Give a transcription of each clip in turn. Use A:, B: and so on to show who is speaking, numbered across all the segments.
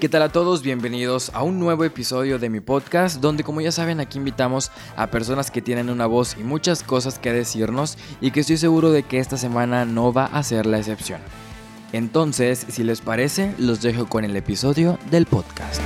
A: ¿Qué tal a todos? Bienvenidos a un nuevo episodio de mi podcast donde como ya saben aquí invitamos a personas que tienen una voz y muchas cosas que decirnos y que estoy seguro de que esta semana no va a ser la excepción. Entonces, si les parece, los dejo con el episodio del podcast.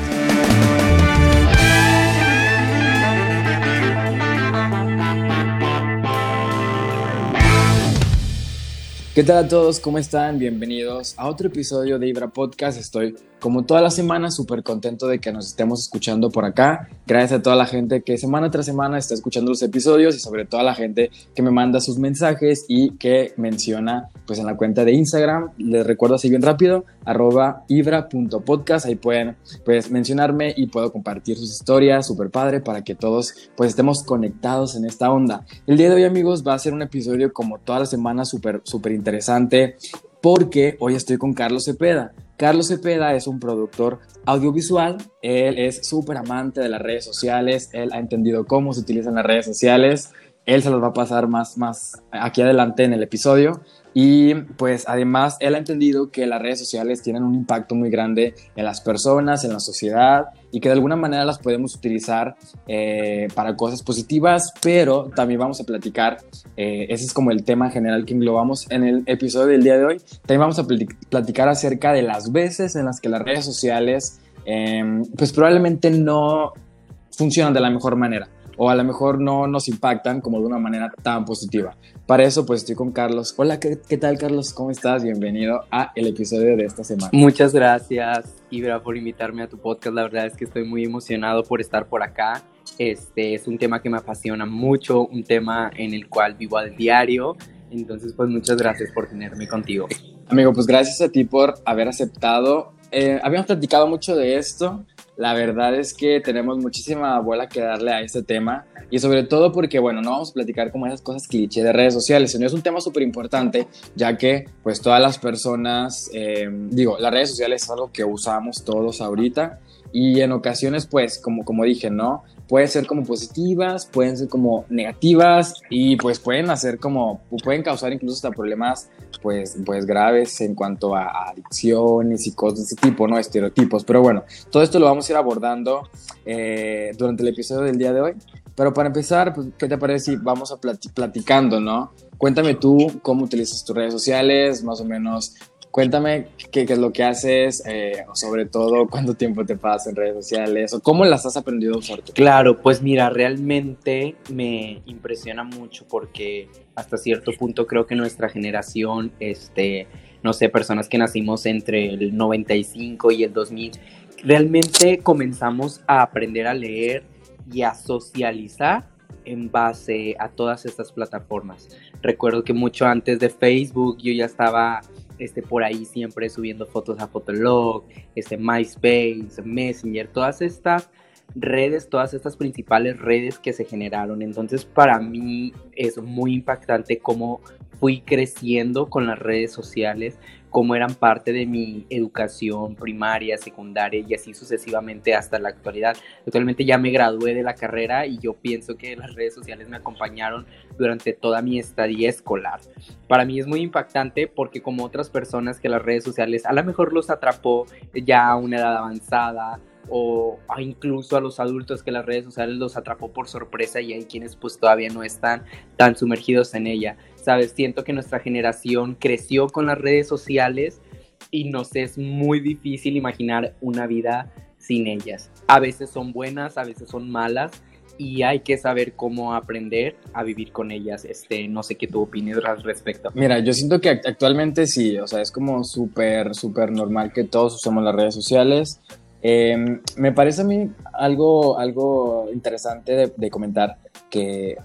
A: ¿Qué tal a todos? ¿Cómo están? Bienvenidos a otro episodio de Ibra Podcast. Estoy como toda la semana súper contento de que nos estemos escuchando por acá. Gracias a toda la gente que semana tras semana está escuchando los episodios y sobre todo a la gente que me manda sus mensajes y que menciona pues en la cuenta de Instagram. Les recuerdo así bien rápido, arroba ibra.podcast. Ahí pueden pues mencionarme y puedo compartir sus historias, súper padre, para que todos pues estemos conectados en esta onda. El día de hoy amigos va a ser un episodio como toda la semana súper, súper interesante porque hoy estoy con Carlos Cepeda. Carlos Cepeda es un productor audiovisual, él es súper amante de las redes sociales, él ha entendido cómo se utilizan las redes sociales, él se los va a pasar más, más aquí adelante en el episodio. Y pues además él ha entendido que las redes sociales tienen un impacto muy grande en las personas, en la sociedad y que de alguna manera las podemos utilizar eh, para cosas positivas, pero también vamos a platicar, eh, ese es como el tema general que englobamos en el episodio del día de hoy, también vamos a platicar acerca de las veces en las que las redes sociales em, pues probablemente no funcionan de la mejor manera o a lo mejor no nos impactan como de una manera tan positiva. Para eso pues estoy con Carlos. Hola, ¿qué, tal Carlos? ¿Cómo estás? Bienvenido a el episodio de esta semana.
B: Muchas gracias Ibra por invitarme a tu podcast. La verdad es que estoy muy emocionado por estar por acá. Este es un tema que me apasiona mucho, un tema en el cual vivo al diario. Entonces pues muchas gracias por tenerme contigo.
A: Amigo, pues gracias a ti por haber aceptado. Eh, habíamos platicado mucho de esto la verdad es que tenemos muchísima bola que darle a este tema y sobre todo porque, bueno, no vamos a platicar como esas cosas cliché de redes sociales, sino es un tema súper importante ya que pues todas las personas, eh, digo, las redes sociales es algo que usamos todos ahorita y en ocasiones pues como, como dije, ¿no? Pueden ser como positivas, pueden ser como negativas y pues pueden hacer como, pueden causar incluso hasta problemas pues, pues graves en cuanto a, adicciones y cosas de ese tipo, ¿no? Estereotipos. Pero bueno, todo esto lo vamos a ir abordando eh, durante el episodio del día de hoy. Pero para empezar, pues, ¿qué te parece si vamos a platicando, ¿no? Cuéntame tú cómo utilizas tus redes sociales, más o menos Cuéntame qué, es lo que haces, eh, sobre todo cuánto tiempo te pasas en redes sociales, o cómo las has aprendido a usar.
B: Claro, pues mira, realmente me impresiona mucho porque hasta cierto punto creo que nuestra generación, este, no sé, personas que nacimos entre el 95 y el 2000, realmente comenzamos a aprender a leer y a socializar en base a todas estas plataformas. Recuerdo que mucho antes de Facebook yo ya estaba este, por ahí siempre subiendo fotos a Fotolog, este, MySpace, Messenger, todas estas redes, todas estas principales redes que se generaron. Entonces para mí es muy impactante cómo fui creciendo con las redes sociales, cómo eran parte de mi educación primaria, secundaria y así sucesivamente hasta la actualidad. Actualmente ya me gradué de la carrera y yo pienso que las redes sociales me acompañaron durante toda mi estadía escolar. Para mí es muy impactante porque como otras personas que las redes sociales a lo mejor los atrapó ya a una edad avanzada, o incluso a los adultos que las redes sociales los atrapó por sorpresa y hay quienes pues todavía no están tan sumergidos en ella. Sabes, siento que nuestra generación creció con las redes sociales y nos es muy difícil imaginar una vida sin ellas. A veces son buenas, a veces son malas y hay que saber cómo aprender a vivir con ellas. Este, no sé qué tú opinas al respecto.
A: Mira, yo siento que actualmente sí, o sea, es como súper, súper normal que todos usemos las redes sociales. Em, me parece a mí algo, algo interesante de, comentar que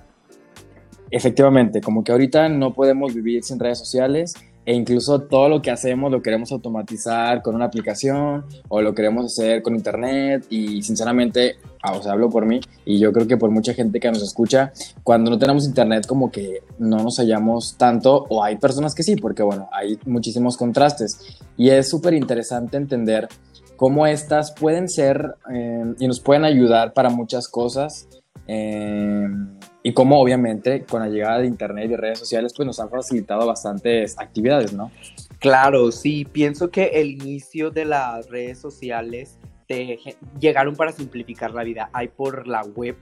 A: efectivamente, como que ahorita no podemos vivir sin redes sociales e incluso todo lo que hacemos lo queremos automatizar con una aplicación o lo queremos hacer con internet y sinceramente, ah, o sea, hablo por mí y yo creo que por mucha gente que nos escucha, cuando no tenemos internet como que no nos hallamos tanto o hay personas que sí, porque bueno, hay muchísimos contrastes y es súper interesante entender cómo estas pueden ser eh, y nos pueden ayudar para muchas cosas. Eh, y cómo obviamente con la llegada de internet y redes sociales pues nos han facilitado bastantes actividades, ¿no?
B: Claro, sí, pienso que el inicio de las redes sociales te llegaron para simplificar la vida. Hay por la web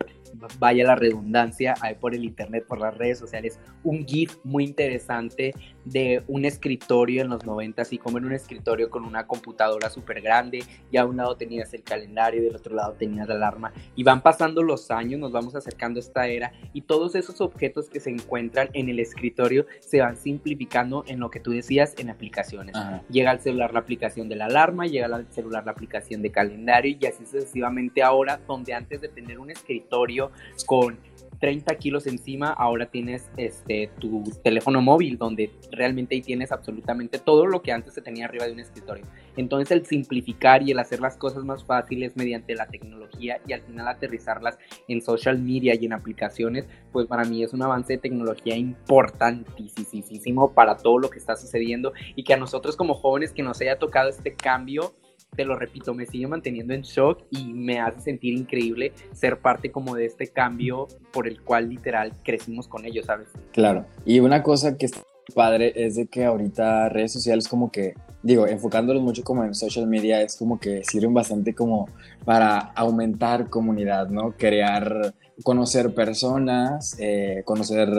B: vaya la redundancia, hay por el internet, por las redes sociales, un GIF muy interesante de un escritorio en los 90, así como en un escritorio con una computadora súper grande, y a un lado tenías el calendario, y del otro lado tenías la alarma, y van pasando los años, nos vamos acercando a esta era, y todos esos objetos que se encuentran en el escritorio se van simplificando en lo que tú decías en aplicaciones. Llega al celular la aplicación de la alarma, llega al celular la aplicación de calendario, y así sucesivamente. Ahora, donde antes de tener un escritorio, con 30 kilos encima, ahora tienes este, tu teléfono móvil, donde realmente ahí tienes absolutamente todo lo que antes se tenía arriba de un escritorio. Entonces el simplificar y el hacer las cosas más fáciles mediante la tecnología y al final aterrizarlas en social media y en aplicaciones, pues para mí es un avance de tecnología importantísimo para todo lo que está sucediendo y que a nosotros como jóvenes que nos haya tocado este cambio, te lo repito, me sigue manteniendo en shock y me hace sentir increíble ser parte como de este cambio por el cual literal crecimos con ellos, ¿sabes?
A: Claro, y una cosa que está padre es de que ahorita redes sociales como que, digo, enfocándolos mucho como en social media, es como que sirven bastante como para aumentar comunidad, ¿no? Crear, conocer personas, eh, conocer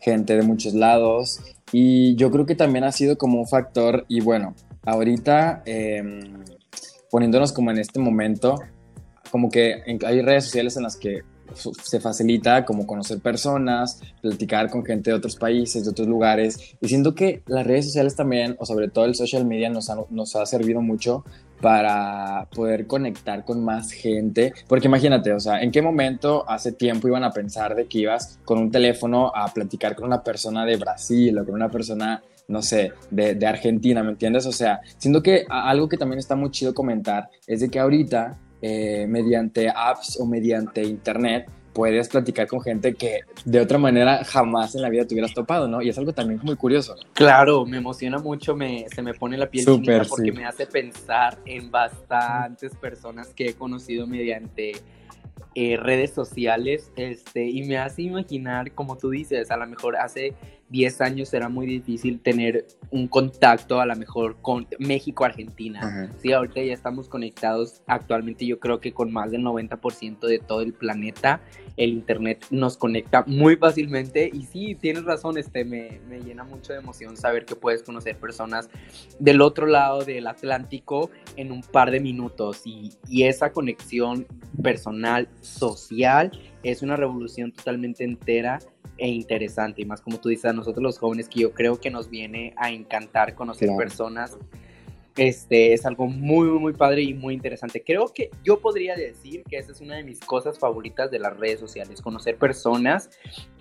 A: gente de muchos lados y yo creo que también ha sido como un factor y bueno, ahorita... Eh, poniéndonos como en este momento, como que hay redes sociales en las que se facilita como conocer personas, platicar con gente de otros países, de otros lugares. Y siento que las redes sociales también, o sobre todo el social media, nos nos ha servido mucho para poder conectar con más gente. Porque imagínate, o sea, ¿en qué momento hace tiempo iban a pensar de que ibas con un teléfono a platicar con una persona de Brasil o con una persona no sé, de, Argentina, ¿me entiendes? O sea, siento que algo que también está muy chido comentar es de que ahorita, eh, mediante apps o mediante internet, puedes platicar con gente que de otra manera jamás en la vida te hubieras topado, ¿no? Y es algo también muy curioso.
B: Claro, me emociona mucho, me, se me pone la piel chinita porque me hace pensar en bastantes personas que he conocido mediante eh, redes sociales este, y me hace imaginar, como tú dices, a lo mejor hace 10 años era muy difícil tener un contacto a lo mejor con México-Argentina. Sí, ahorita ya estamos conectados actualmente yo creo que con más del 90% de todo el planeta. El Internet nos conecta muy fácilmente y sí, tienes razón, este, me, me llena mucho de emoción saber que puedes conocer personas del otro lado del Atlántico en un par de minutos y, y esa conexión personal, social, es una revolución totalmente entera e interesante. Y más como tú dices, a nosotros los jóvenes que yo creo que nos viene a encantar conocer personas. Este es algo muy, muy padre y muy interesante. Creo que yo podría decir que esa es una de mis cosas favoritas de las redes sociales, conocer personas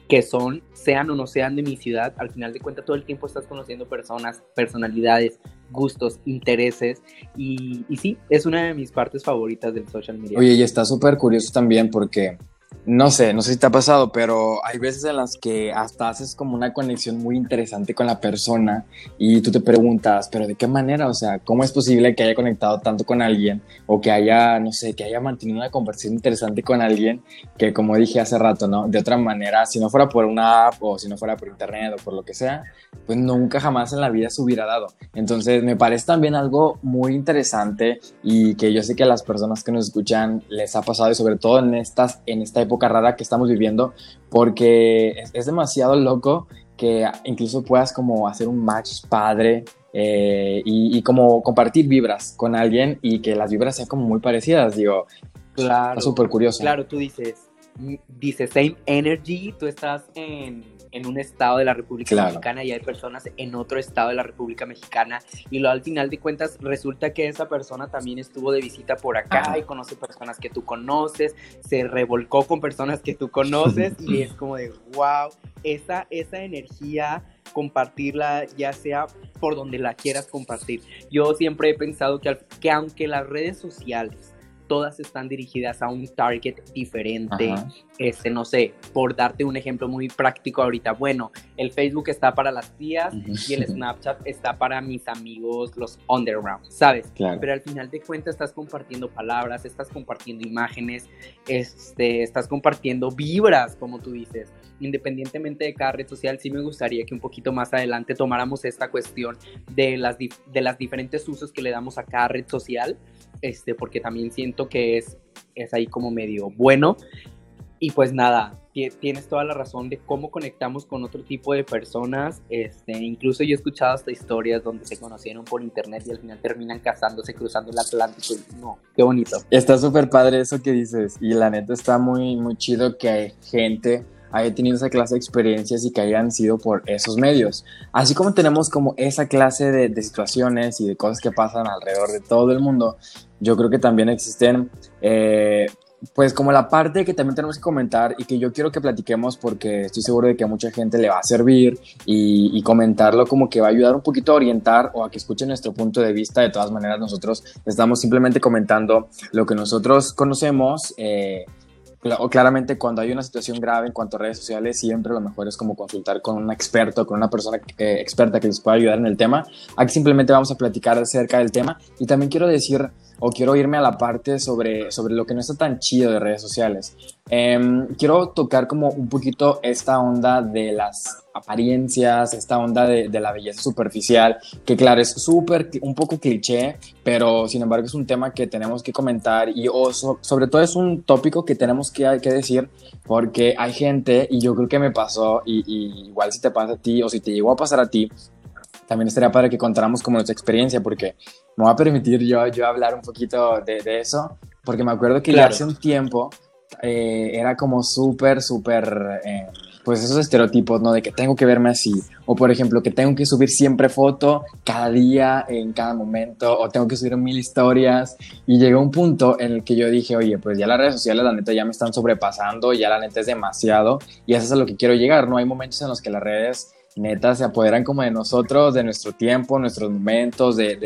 B: que son, sean o no sean de mi ciudad, al final de cuentas todo el tiempo estás conociendo personas, personalidades, gustos, intereses y, y sí, es una de mis partes favoritas del social media.
A: Oye, y está súper curioso también porque no sé, no sé si te ha pasado, pero hay veces en las que hasta haces como una conexión muy interesante con la persona y tú te preguntas, pero ¿de qué manera? O sea, ¿cómo es posible que haya conectado tanto con alguien o que haya, no sé, que haya mantenido una conversación interesante con alguien que, como dije hace rato, ¿no? De otra manera, si no fuera por una app o si no fuera por internet o por lo que sea, pues nunca jamás en la vida se hubiera dado. Entonces, me parece también algo muy interesante y que yo sé que a las personas que nos escuchan les ha pasado y sobre todo en estas, en esta época rara que estamos viviendo, porque es, demasiado loco que incluso puedas como hacer un match padre eh, y, como compartir vibras con alguien y que las vibras sean como muy parecidas, digo,
B: claro,
A: súper curioso.
B: Claro, tú dices, dices same energy, tú estás en en un estado de la República Mexicana y hay personas en otro estado de la República Mexicana. Y lo al final de cuentas resulta que esa persona también estuvo de visita por acá y conoce personas que tú conoces, se revolcó con personas que tú conoces y es como de wow, esa, esa energía compartirla ya sea por donde la quieras compartir. Yo siempre he pensado que, que aunque las redes sociales todas están dirigidas a un target diferente. Este, no sé, por darte un ejemplo muy práctico ahorita, bueno, el Facebook está para las tías y el Snapchat está para mis amigos, los underground, ¿sabes? Pero al final de cuentas estás compartiendo palabras, estás compartiendo imágenes, este, estás compartiendo vibras, como tú dices. independientemente de cada red social, sí me gustaría que un poquito más adelante tomáramos esta cuestión de las, de las diferentes usos que le damos a cada red social, este, porque también siento que es, es ahí como medio bueno. Y pues nada, tienes toda la razón de cómo conectamos con otro tipo de personas. Este, incluso yo he escuchado hasta historias donde se conocieron por internet y al final terminan casándose cruzando el Atlántico. No, qué bonito.
A: Está súper padre eso que dices. Y la neta está muy, muy chido que hay gente haya tenido esa clase de experiencias y que hayan sido por esos medios. Así como tenemos como esa clase de, situaciones y de cosas que pasan alrededor de todo el mundo, yo creo que también existen eh, pues como la parte que también tenemos que comentar y que yo quiero que platiquemos porque estoy seguro de que a mucha gente le va a servir y, comentarlo como que va a ayudar un poquito a orientar o a que escuchen nuestro punto de vista. De todas maneras, nosotros estamos simplemente comentando lo que nosotros conocemos. Eh, claramente cuando hay una situación grave en cuanto a redes sociales, siempre lo mejor es como consultar con un experto, con una persona experta que les pueda ayudar en el tema. Aquí simplemente vamos a platicar acerca del tema y también quiero decir o quiero irme a la parte sobre, sobre lo que no está tan chido de redes sociales. Em, quiero tocar como un poquito esta onda de las apariencias, esta onda de, de la belleza superficial, que claro, es súper, un poco cliché, pero sin embargo es un tema que tenemos que comentar y sobre todo es un tópico que tenemos que, que, decir porque hay gente, y yo creo que me pasó, y, y igual si te pasa a ti o si te llegó a pasar a ti, también estaría padre que contáramos como nuestra experiencia, porque me voy a permitir yo, yo hablar un poquito de, de eso, porque me acuerdo que ya hace un tiempo eh, era como súper, súper, eh, pues esos estereotipos, ¿no? De que tengo que verme así, o por ejemplo, que tengo que subir siempre foto cada día, en cada momento, o tengo que subir mil historias, y llegó un punto en el que yo dije, oye, pues ya las redes sociales, la neta, ya me están sobrepasando, ya la neta es demasiado, y eso es a lo que quiero llegar, ¿no? Hay momentos en los que las redes neta se apoderan como de nosotros, de nuestro tiempo, nuestros momentos, de,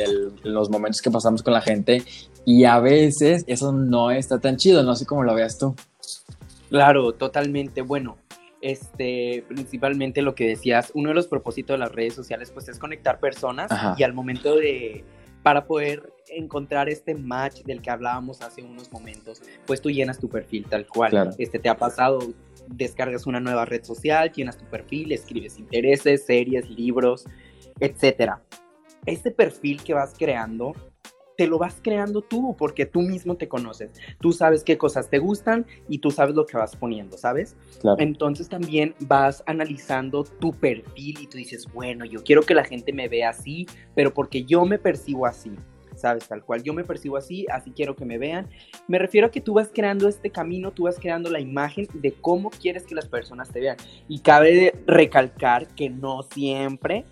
A: los momentos que pasamos con la gente y a veces eso no está tan chido, no sé cómo lo veas tú.
B: Claro, totalmente. Bueno, este, principalmente lo que decías, uno de los propósitos de las redes sociales pues es conectar personas y al momento de, para poder encontrar este match del que hablábamos hace unos momentos, pues tú llenas tu perfil tal cual. Este te ha pasado, descargas una nueva red social, llenas tu perfil, escribes intereses, series, libros, etc. Este perfil que vas creando, te lo vas creando tú porque tú mismo te conoces. Tú sabes qué cosas te gustan y tú sabes lo que vas poniendo, ¿sabes? Entonces también vas analizando tu perfil y tú dices, bueno, yo quiero que la gente me vea así, pero porque yo me percibo así. ¿Sabes? Tal cual yo me percibo así, así quiero que me vean. Me refiero a que tú vas creando este camino, tú vas creando la imagen de cómo quieres que las personas te vean. Y cabe recalcar que no siempre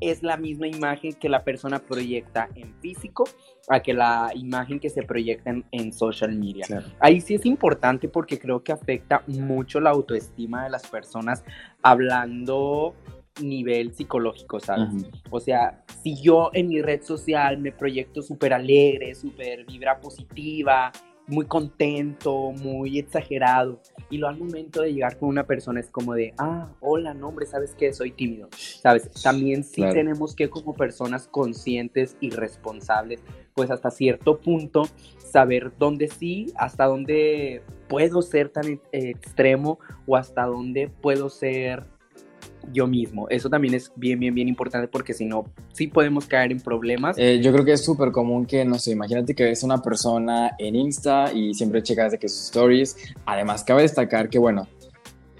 B: es la misma imagen que la persona proyecta en físico a que la imagen que se proyecta en, social media. Ahí sí es importante porque creo que afecta mucho la autoestima de las personas hablando nivel psicológico, ¿sabes? O sea, si yo en mi red social me proyecto súper alegre, súper vibra positiva, muy contento, muy exagerado, y lo al momento de llegar con una persona es como de, ah, hola, no, hombre, ¿sabes qué? Soy tímido, ¿sabes? También sí tenemos que como personas conscientes y responsables, pues hasta cierto punto, saber dónde sí, hasta dónde puedo ser tan extremo o hasta dónde puedo ser yo mismo. Eso también es bien, bien, bien importante porque si no, sí podemos caer en problemas.
A: Eh, yo creo que es súper común que, no sé, imagínate que ves una persona en Insta y siempre checas de que sus stories. Además, cabe destacar que, bueno,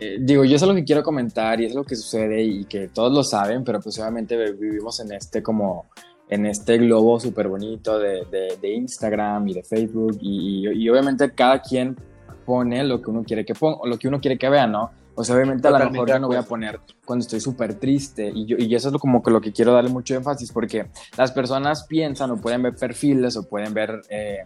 A: eh, digo, yo es lo que quiero comentar y es lo que sucede y que todos lo saben, pero pues obviamente vivimos en este como en este globo súper bonito de, de, Instagram y de Facebook y, y, obviamente cada quien pone lo que uno quiere que ponga, lo que uno quiere que vea, ¿no? O sea, obviamente a lo mejor ya no voy a poner cuando estoy súper triste y, yo, y eso es lo, como que lo que quiero darle mucho énfasis porque las personas piensan o pueden ver perfiles o pueden ver eh,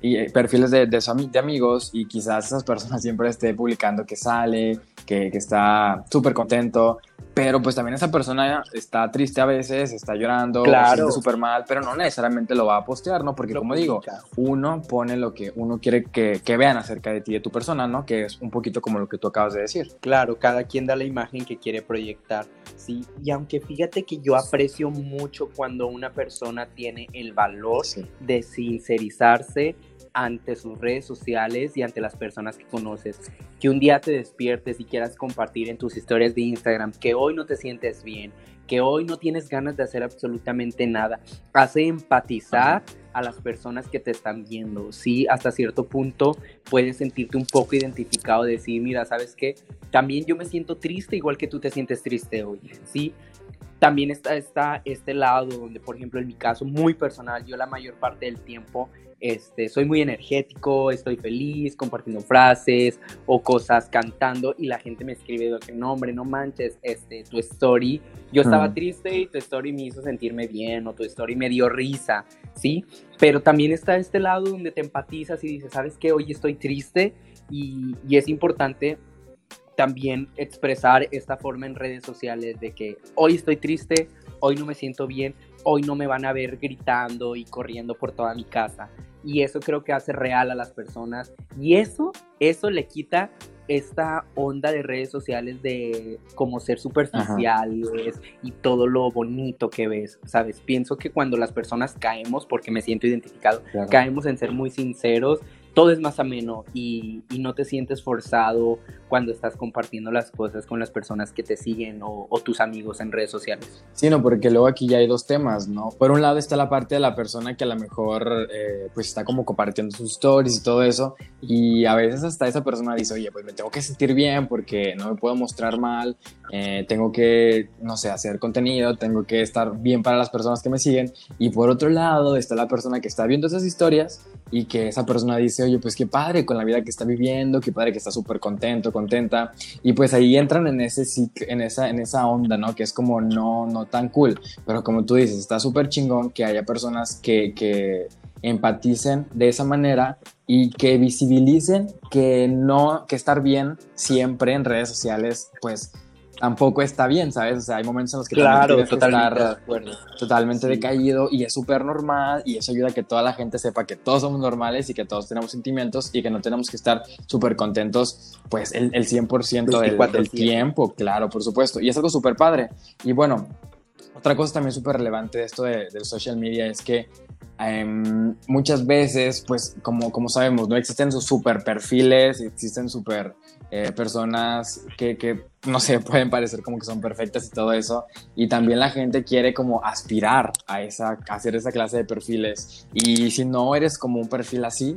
A: y, eh, perfiles de, de, de, amigos y quizás esas personas siempre estén publicando que sale, que, que está súper contento pero pues también esa persona está triste a veces, está llorando, claro. súper mal, pero no necesariamente lo va a postear, ¿no? Porque como digo, uno pone lo que uno quiere que, que, vean acerca de ti, de tu persona, ¿no? Que es un poquito como lo que tú acabas de decir.
B: Claro, cada quien da la imagen que quiere proyectar, ¿sí? Y aunque fíjate que yo aprecio mucho cuando una persona tiene el valor de sincerizarse ante sus redes sociales y ante las personas que conoces. Que un día te despiertes y quieras compartir en tus historias de Instagram que hoy no te sientes bien, que hoy no tienes ganas de hacer absolutamente nada. Hace empatizar a las personas que te están viendo. Sí, hasta cierto punto puedes sentirte un poco identificado, de decir, mira, ¿sabes qué? También yo me siento triste igual que tú te sientes triste hoy. Sí, también está, está este lado donde, por ejemplo, en mi caso muy personal, yo la mayor parte del tiempo este, soy muy energético, estoy feliz compartiendo frases o cosas cantando y la gente me escribe que no hombre, no manches, este, tu story, yo estaba triste y tu story me hizo sentirme bien o tu story me dio risa, ¿sí? Pero también está este lado donde te empatizas y dices, ¿sabes qué? Hoy estoy triste y, y es importante también expresar esta forma en redes sociales de que hoy estoy triste, hoy no me siento bien, hoy no me van a ver gritando y corriendo por toda mi casa. Y eso creo que hace real a las personas. Y eso, eso le quita esta onda de redes sociales de como ser superficiales y todo lo bonito que ves, ¿sabes? Pienso que cuando las personas caemos, porque me siento identificado, caemos en ser muy sinceros todo es más ameno y, no te sientes forzado cuando estás compartiendo las cosas con las personas que te siguen o, tus amigos en redes sociales.
A: Sí, no, porque luego aquí ya hay dos temas, ¿no? Por un lado está la parte de la persona que a lo mejor eh, pues está como compartiendo sus stories y todo eso y a veces hasta esa persona dice, oye, pues me tengo que sentir bien porque no me puedo mostrar mal, eh, tengo que, no sé, hacer contenido, tengo que estar bien para las personas que me siguen y por otro lado está la persona que está viendo esas historias y que esa persona dice, oye, pues qué padre con la vida que está viviendo, qué padre que está súper contento, contenta. Y pues ahí entran en, ese, en, esa, en esa onda, ¿no? Que es como no, no tan cool. Pero como tú dices, está súper chingón que haya personas que, que empaticen de esa manera y que visibilicen que no, que estar bien siempre en redes sociales, pues tampoco está bien, ¿sabes? O sea, hay momentos en los que
B: claro, totalmente
A: estar totalmente decaído y es súper normal y eso ayuda a que toda la gente sepa que todos somos normales y que todos tenemos sentimientos y que no tenemos que estar súper contentos pues el, el 100% del, del tiempo, claro, por supuesto. Y es algo súper padre. Y bueno, otra cosa también súper relevante de esto de, del social media es que em, muchas veces, pues como, como sabemos, no existen sus super perfiles, existen super eh, personas que, que, no sé, pueden parecer como que son perfectas y todo eso. Y también la gente quiere como aspirar a, esa, a hacer esa clase de perfiles. Y si no eres como un perfil así,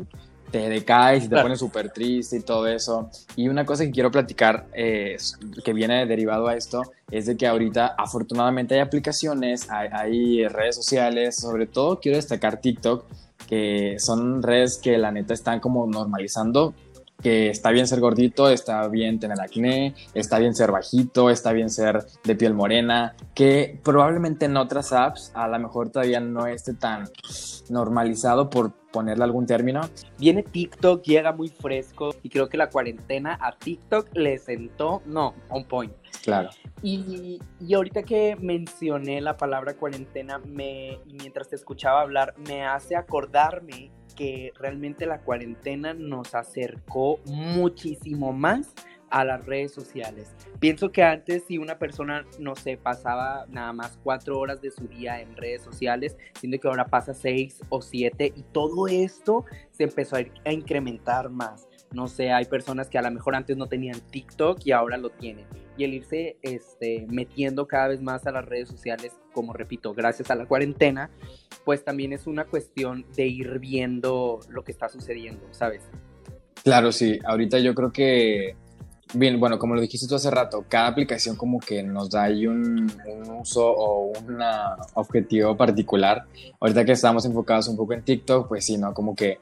A: te decaes y te pones súper triste y todo eso. Y una cosa que quiero platicar eh, que viene derivado a esto es de que ahorita afortunadamente hay aplicaciones, hay, hay, redes sociales, sobre todo quiero destacar TikTok, que son redes que la neta están como normalizando que está bien ser gordito, está bien tener acné, está bien ser bajito, está bien ser de piel morena, que probablemente en otras apps a lo mejor todavía no esté tan normalizado por ponerle algún término.
B: Viene TikTok, llega muy fresco y creo que la cuarentena a TikTok le sentó, no, on point.
A: Claro.
B: Y, y ahorita que mencioné la palabra cuarentena, me, mientras te escuchaba hablar, me hace acordarme realmente la cuarentena nos acercó muchísimo más a las redes sociales. Pienso que antes si una persona, no sé, pasaba nada más cuatro horas de su día en redes sociales, siendo que ahora pasa seis o siete y todo esto se empezó a incrementar más. No sé, hay personas que a lo mejor antes no tenían TikTok y ahora lo tienen. Y el irse este, metiendo cada vez más a las redes sociales, como repito, gracias a la cuarentena, pues también es una cuestión de ir viendo lo que está sucediendo, ¿sabes?
A: Claro, sí. Ahorita yo creo que, bien, bueno, como lo dijiste tú hace rato, cada aplicación como que nos da ahí un, un uso o un objetivo particular. Ahorita que estamos enfocados un poco en TikTok, pues sí, ¿no? Como que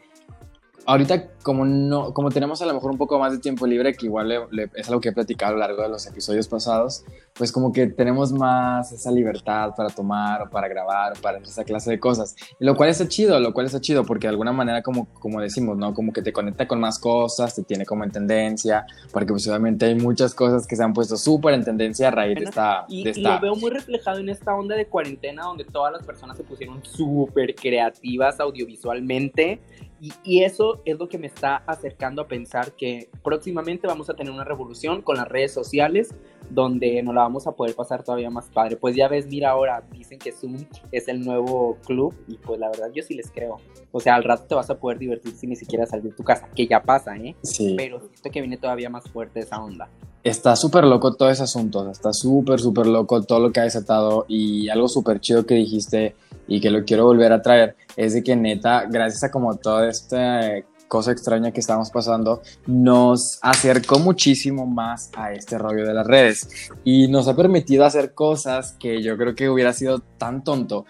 A: ahorita como no como tenemos a lo mejor un poco más de tiempo libre que igual es algo que he platicado a lo largo de los episodios pasados pues como que tenemos más esa libertad para tomar para grabar para hacer esa clase de cosas. Lo cual está chido lo cual está chido porque de alguna manera como como decimos no como que te conecta con más cosas te tiene como en tendencia porque pues obviamente hay muchas cosas que se han puesto súper en tendencia a raíz de esta,
B: y,
A: de
B: lo veo muy reflejado en esta onda de cuarentena donde todas las personas se pusieron súper creativas audiovisualmente y, eso es lo que me está acercando a pensar que próximamente vamos a tener una revolución con las redes sociales, donde nos la vamos a poder pasar todavía más padre. Pues ya ves, mira ahora, dicen que Zoom es el nuevo club y pues la verdad yo sí les creo. O sea, al rato te vas a poder divertir sin ni siquiera salir de tu casa, que ya pasa, ¿eh?
A: Sí.
B: Pero siento que viene todavía más fuerte esa onda.
A: Está súper loco todo ese asunto, está súper, súper loco todo lo que ha desatado y algo súper chido que dijiste y que lo quiero volver a traer es de que neta, gracias a como toda esta cosa extraña que estamos pasando, nos acercó muchísimo más a este rollo de las redes y nos ha permitido hacer cosas que yo creo que hubiera sido tan tonto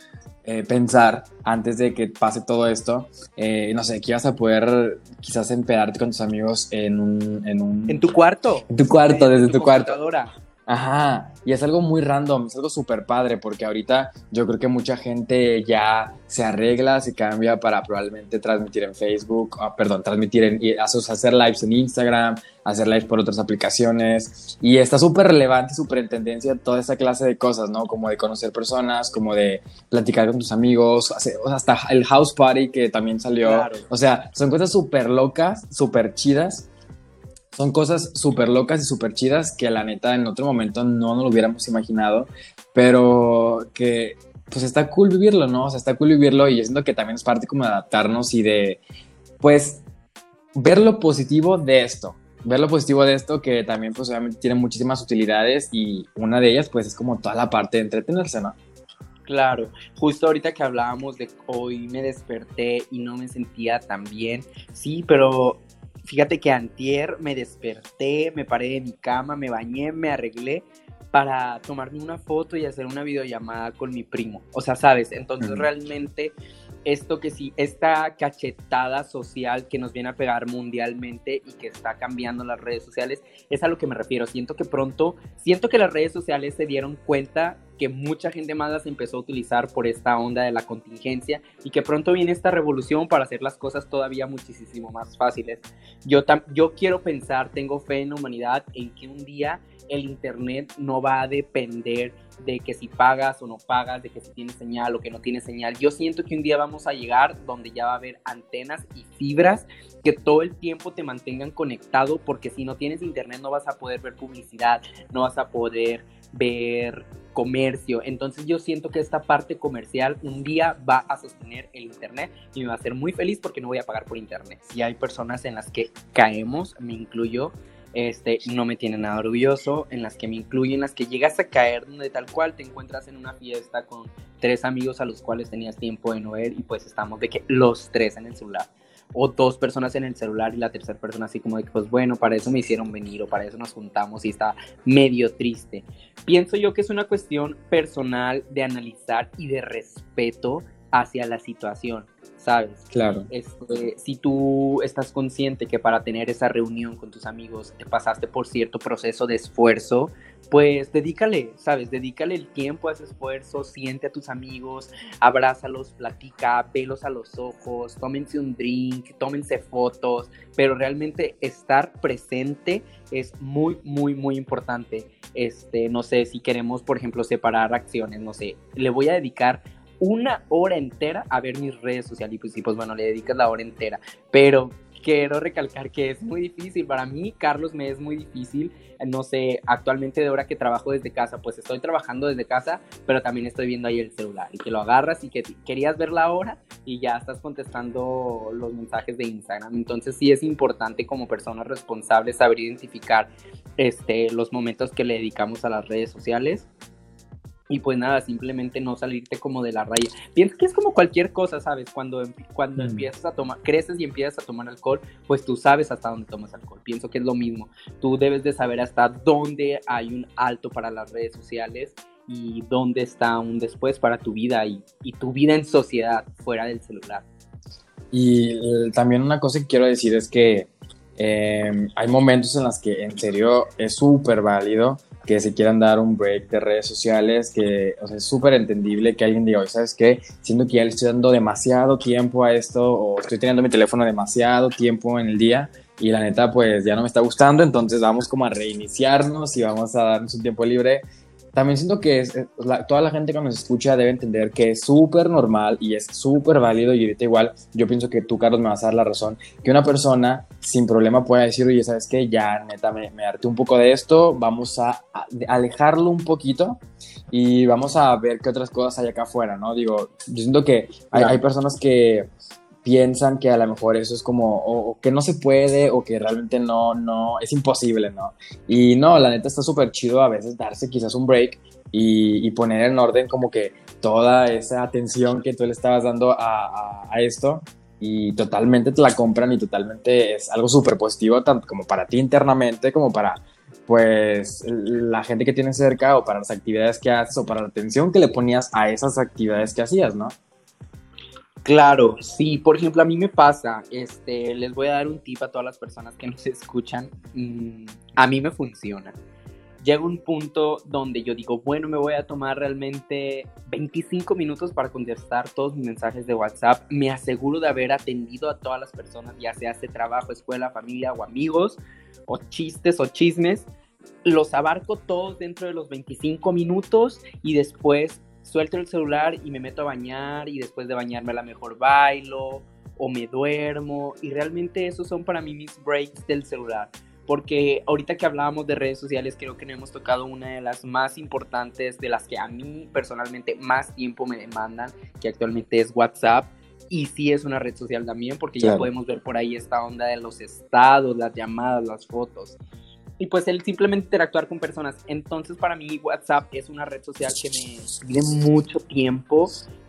A: eh, pensar antes de que pase todo esto, eh, no sé, que ibas a poder quizás emperarte con tus amigos en un... En, un,
B: ¿En tu cuarto.
A: En tu cuarto, desde tu, cuarto. Ajá, y es algo muy random, es algo súper padre, porque ahorita yo creo que mucha gente ya se arregla, se cambia para probablemente transmitir en Facebook, ah, perdón, transmitir en, hacer lives en Instagram, hacer lives por otras aplicaciones, y está súper relevante, súper en tendencia toda esa clase de cosas, ¿no? Como de conocer personas, como de platicar con tus amigos, hasta el house party que también salió, o sea, son cosas súper locas, súper chidas son cosas súper locas y súper chidas que la neta en otro momento no nos lo hubiéramos imaginado, pero que pues está cool vivirlo, ¿no? O sea, está cool vivirlo y yo siento que también es parte como de adaptarnos y de, pues, ver lo positivo de esto, ver lo positivo de esto que también pues obviamente tiene muchísimas utilidades y una de ellas pues es como toda la parte de entretenerse, ¿no?
B: Claro, justo ahorita que hablábamos de hoy me desperté y no me sentía tan bien, sí, pero Fíjate que antier me desperté, me paré de mi cama, me bañé, me arreglé para tomarme una foto y hacer una videollamada con mi primo. O sea, ¿sabes? Entonces realmente esto que sí, esta cachetada social que nos viene a pegar mundialmente y que está cambiando las redes sociales, es a lo que me refiero. Siento que pronto, siento que las redes sociales se dieron cuenta que mucha gente más las empezó a utilizar por esta onda de la contingencia y que pronto viene esta revolución para hacer las cosas todavía muchísimo más fáciles. Yo, yo quiero pensar, tengo fe en la humanidad en que un día el Internet no va a depender de que si pagas o no pagas, de que si tienes señal o que no tienes señal. Yo siento que un día vamos a llegar donde ya va a haber antenas y fibras que todo el tiempo te mantengan conectado porque si no tienes internet no vas a poder ver publicidad, no vas a poder ver comercio. Entonces yo siento que esta parte comercial un día va a sostener el Internet y me va a hacer muy feliz porque no voy a pagar por Internet. Si hay personas en las que caemos, me incluyo, este, no me tiene nada orgulloso, en las que me incluyen, en las que llegas a caer donde tal cual te encuentras en una fiesta con tres amigos a los cuales tenías tiempo de no ver y pues estamos de que los tres en el celular o dos personas en el celular y la tercera persona así como de que pues bueno, para eso me hicieron venir o para eso nos juntamos y está medio triste. Pienso yo que es una cuestión personal de analizar y de respeto hacia la situación. ¿sabes?
A: Claro.
B: Este, si tú estás consciente que para tener esa reunión con tus amigos te pasaste por cierto proceso de esfuerzo, pues dedícale, ¿sabes? Dedícale el tiempo a ese esfuerzo, siente a tus amigos, abrázalos, platica, velos a los ojos, tómense un drink, tómense fotos, pero realmente estar presente es muy, muy, muy importante. Este, no sé, si queremos, por ejemplo, separar acciones, no sé, le voy a dedicar una hora entera a ver mis redes sociales y pues sí, pues bueno, le dedicas la hora entera, pero quiero recalcar que es muy difícil. Para mí, Carlos, me es muy difícil. No sé, actualmente de hora que trabajo desde casa, pues estoy trabajando desde casa, pero también estoy viendo ahí el celular y que lo agarras y que querías ver la hora y ya estás contestando los mensajes de Instagram. Entonces sí es importante como personas responsables saber identificar este, los momentos que le dedicamos a las redes sociales y pues nada, simplemente no salirte como de la raya. Piensa que es como cualquier cosa, ¿sabes? Cuando, cuando mm. empiezas a tomar, creces y empiezas a tomar alcohol, pues tú sabes hasta dónde tomas alcohol. Pienso que es lo mismo. Tú debes de saber hasta dónde hay un alto para las redes sociales y dónde está un después para tu vida y, y tu vida en sociedad fuera del celular.
A: Y eh, también una cosa que quiero decir es que eh, hay momentos en los que en serio es súper válido que se quieran dar un break de redes sociales, que o sea, es súper entendible que alguien diga, ¿sabes qué? Siento que ya le estoy dando demasiado tiempo a esto o estoy teniendo mi teléfono demasiado tiempo en el día y la neta pues ya no me está gustando, entonces vamos como a reiniciarnos y vamos a darnos un tiempo libre. También siento que es, toda la gente que nos escucha debe entender que es súper normal y es súper válido y ahorita igual yo pienso que tú, Carlos, me vas a dar la razón, que una persona sin problema pueda decir, oye, ¿sabes qué? Ya, neta, me, me harté un poco de esto, vamos a, a, alejarlo un poquito y vamos a ver qué otras cosas hay acá afuera, ¿no? Digo, yo siento que hay, hay personas que piensan que a lo mejor eso es como, o, que no se puede, o que realmente no, no, es imposible, ¿no? Y no, la neta está súper chido a veces darse quizás un break y, poner en orden como que toda esa atención que tú le estabas dando a, a, esto y totalmente te la compran y totalmente es algo súper positivo, tanto como para ti internamente, como para pues la gente que tienes cerca o para las actividades que haces o para la atención que le ponías a esas actividades que hacías, ¿no?
B: Claro, sí, por ejemplo, a mí me pasa, este, les voy a dar un tip a todas las personas que nos escuchan, mm, a mí me funciona. Llega un punto donde yo digo, bueno, me voy a tomar realmente 25 minutos para contestar todos mis mensajes de WhatsApp. Me aseguro de haber atendido a todas las personas, ya sea de trabajo, escuela, familia o amigos, o chistes o chismes. Los abarco todos dentro de los 25 minutos y después suelto el celular y me meto a bañar y después de bañarme a la mejor bailo o me duermo y realmente esos son para mí mis breaks del celular. Porque ahorita que hablábamos de redes sociales creo que no hemos tocado una de las más importantes de las que a mí personalmente más tiempo me demandan que actualmente es WhatsApp. Y sí es una red social también porque ya podemos ver por ahí esta onda de los estados, las llamadas, las fotos y pues el simplemente interactuar con personas. Entonces para mí WhatsApp es una red social que me pide mucho tiempo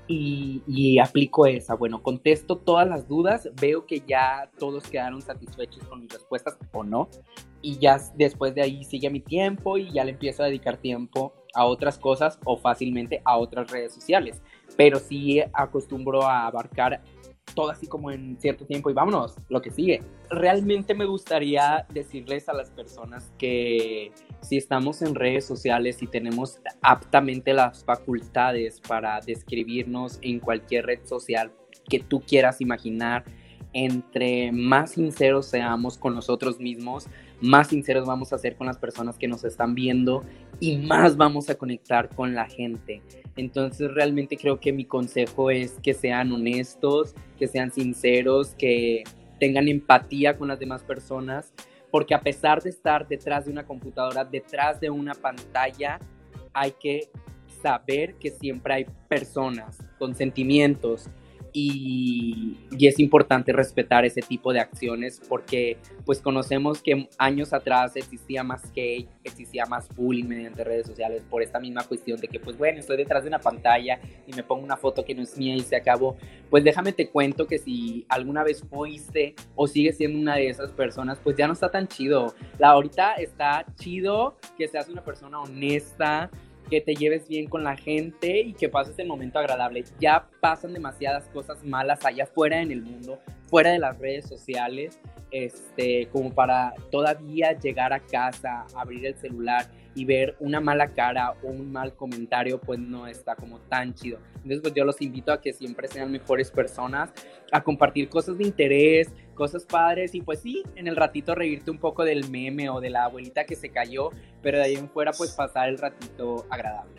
B: y, y, aplico esa. Bueno, contesto todas las dudas, veo que ya todos quedaron satisfechos con mis respuestas o no. Y ya después de ahí sigue mi tiempo y ya le empiezo a dedicar tiempo a otras cosas o fácilmente a otras redes sociales. Pero sí acostumbro a abarcar todo así como en cierto tiempo y vámonos, lo que sigue. Realmente me gustaría decirles a las personas que si estamos en redes sociales y tenemos aptamente las facultades para describirnos en cualquier red social que tú quieras imaginar, entre más sinceros seamos con nosotros mismos, más sinceros vamos a ser con las personas que nos están viendo y más vamos a conectar con la gente. Entonces realmente creo que mi consejo es que sean honestos, que sean sinceros, que tengan empatía con las demás personas, porque a pesar de estar detrás de una computadora, detrás de una pantalla, hay que saber que siempre hay personas con sentimientos, y, es importante respetar ese tipo de acciones porque pues conocemos que años atrás existía más hate, existía más bullying mediante redes sociales por esta misma cuestión de que pues bueno, estoy detrás de una pantalla y me pongo una foto que no es mía y se acabó. Pues déjame te cuento que si alguna vez fuiste o sigues siendo una de esas personas, pues ya no está tan chido. La ahorita está chido que seas una persona honesta, que te lleves bien con la gente y que pases el momento agradable. Ya pasan demasiadas cosas malas allá afuera en el mundo, fuera de las redes sociales, este, como para todavía llegar a casa, abrir el celular y ver una mala cara o un mal comentario, pues no está como tan chido. Entonces, pues yo los invito a que siempre sean mejores personas, a compartir cosas de interés, cosas padres y pues sí, en el ratito reírte un poco del meme o de la abuelita que se cayó, pero de ahí en fuera pues pasar el ratito agradable.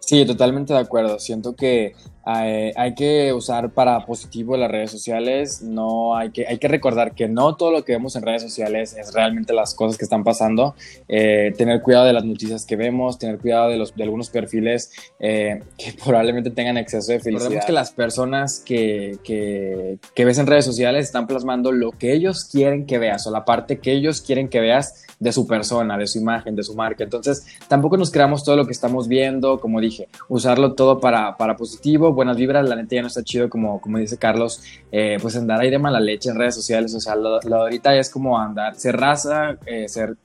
A: Sí, totalmente de acuerdo. Siento que eh, hay, que usar para positivo las redes sociales. No hay que, hay que recordar que no todo lo que vemos en redes sociales es realmente las cosas que están pasando. Eh, tener cuidado de las noticias que vemos, tener cuidado de, los, de algunos perfiles eh, que probablemente tengan exceso de felicidad. Recordemos que las personas que, que, que ves en redes sociales están plasmando lo que ellos quieren que veas o la parte que ellos quieren que veas de su persona, de su imagen, de su marca. Entonces, tampoco nos creamos todo lo que estamos viendo, como dije, usarlo todo para, para positivo, buenas vibras, la neta ya no está chido, como, como dice Carlos, eh, pues andar ahí de mala leche en redes sociales, o sea, lo, lo ahorita es como andar, ser raza, eh, ser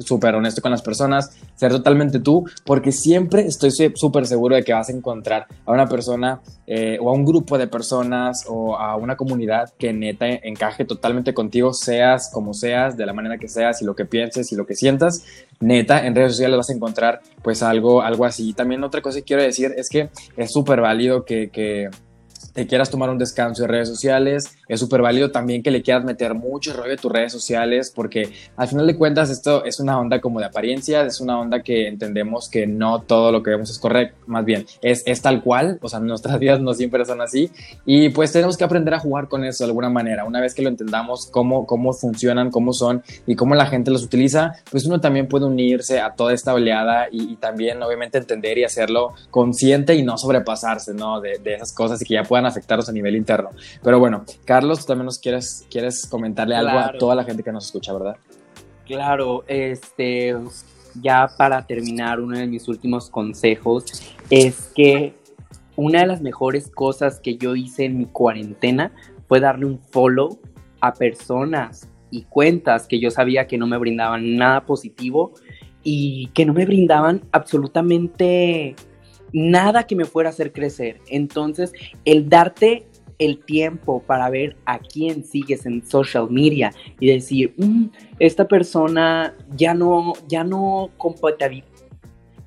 A: súper honesto con las personas, ser totalmente tú, porque siempre estoy súper seguro de que vas a encontrar a una persona eh, o a un grupo de personas o a una comunidad que neta encaje totalmente contigo, seas como seas, de la manera que seas y lo que pienses y lo que sientas, neta, en redes sociales vas a encontrar pues algo, algo así. También otra cosa que quiero decir es que es súper válido que, que te quieras tomar un descanso de redes sociales es súper válido también que le quieras meter mucho rollo de tus redes sociales, porque al final de cuentas esto es una onda como de apariencia, es una onda que entendemos que no todo lo que vemos es correcto, más bien es, es tal cual, o sea, nuestras vidas no siempre son así, y pues tenemos que aprender a jugar con eso de alguna manera. Una vez que lo entendamos, cómo, cómo funcionan, cómo son y cómo la gente los utiliza, pues uno también puede unirse a toda esta oleada y, también obviamente entender y hacerlo consciente y no sobrepasarse, ¿no? De, de, esas cosas y que ya puedan afectarnos a nivel interno. Pero bueno, Carlos, tú también nos quieres, quieres comentarle algo a toda la gente que nos escucha, ¿verdad?
B: Claro, este, ya para terminar, uno de mis últimos consejos es que una de las mejores cosas que yo hice en mi cuarentena fue darle un follow a personas y cuentas que yo sabía que no me brindaban nada positivo y que no me brindaban absolutamente nada que me fuera a hacer crecer. Entonces, el darte el tiempo para ver a quién sigues en social media y decir, mm, esta persona ya no, ya no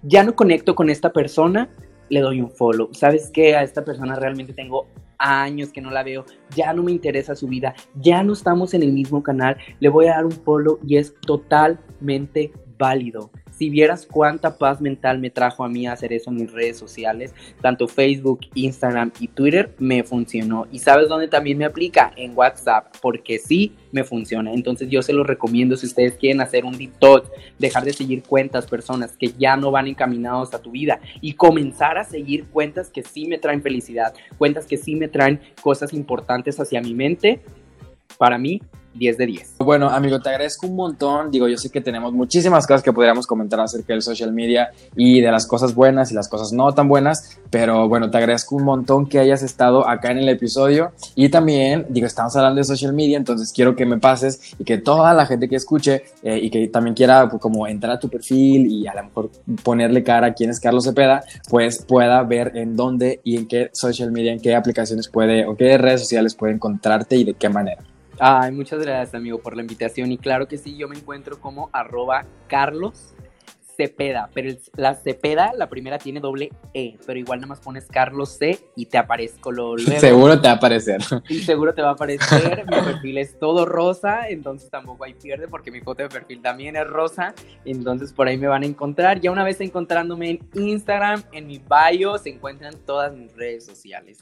B: ya no conecto con esta persona, le doy un follow. ¿Sabes qué? A esta persona realmente tengo años que no la veo, ya no me interesa su vida, ya no estamos en el mismo canal, le voy a dar un follow y es totalmente válido. Si vieras cuánta paz mental me trajo a mí hacer eso en mis redes sociales, tanto Facebook, Instagram y Twitter, me funcionó. ¿Y sabes dónde también me aplica? En WhatsApp, porque sí me funciona. Entonces yo se los recomiendo si ustedes quieren hacer un detox, dejar de seguir cuentas, personas que ya no van encaminados a tu vida y comenzar a seguir cuentas que sí me traen felicidad, cuentas que sí me traen cosas importantes hacia mi mente. Para mí 10 de 10.
A: Bueno, amigo, te agradezco un montón. Digo, yo sé que tenemos muchísimas cosas que podríamos comentar acerca del social media y de las cosas buenas y las cosas no tan buenas, pero bueno, te agradezco un montón que hayas estado acá en el episodio y también, digo, estamos hablando de social media, entonces quiero que me pases y que toda la gente que escuche eh, y que también quiera pues, como entrar a tu perfil y a lo mejor ponerle cara a quién es Carlos Cepeda, pues pueda ver en dónde y en qué social media, en qué aplicaciones puede o qué redes sociales puede encontrarte y de qué manera.
B: Ay, muchas gracias, amigo, por la invitación. Y claro que sí, yo me encuentro como arroba Carlos Cepeda, pero la Cepeda, la primera tiene doble E, pero igual nada más pones Carlos C y te aparezco lo
A: Seguro te va a aparecer.
B: Y seguro te va a aparecer. mi perfil es todo rosa, entonces tampoco hay pierde porque mi foto de perfil también es rosa. Entonces por ahí me van a encontrar. Ya una vez encontrándome en Instagram, en mi bio, se encuentran todas mis redes sociales.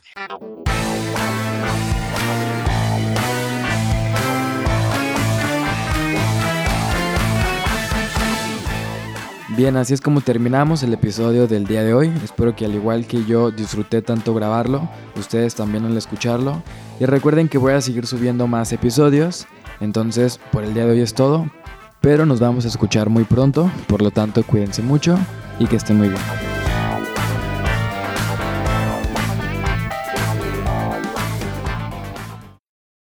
A: Bien, así es como terminamos el episodio del día de hoy. Espero que al igual que yo disfruté tanto grabarlo, ustedes también al escucharlo. Y recuerden que voy a seguir subiendo más episodios. Entonces, por el día de hoy es todo. Pero nos vamos a escuchar muy pronto. Por lo tanto, cuídense mucho y que estén muy bien.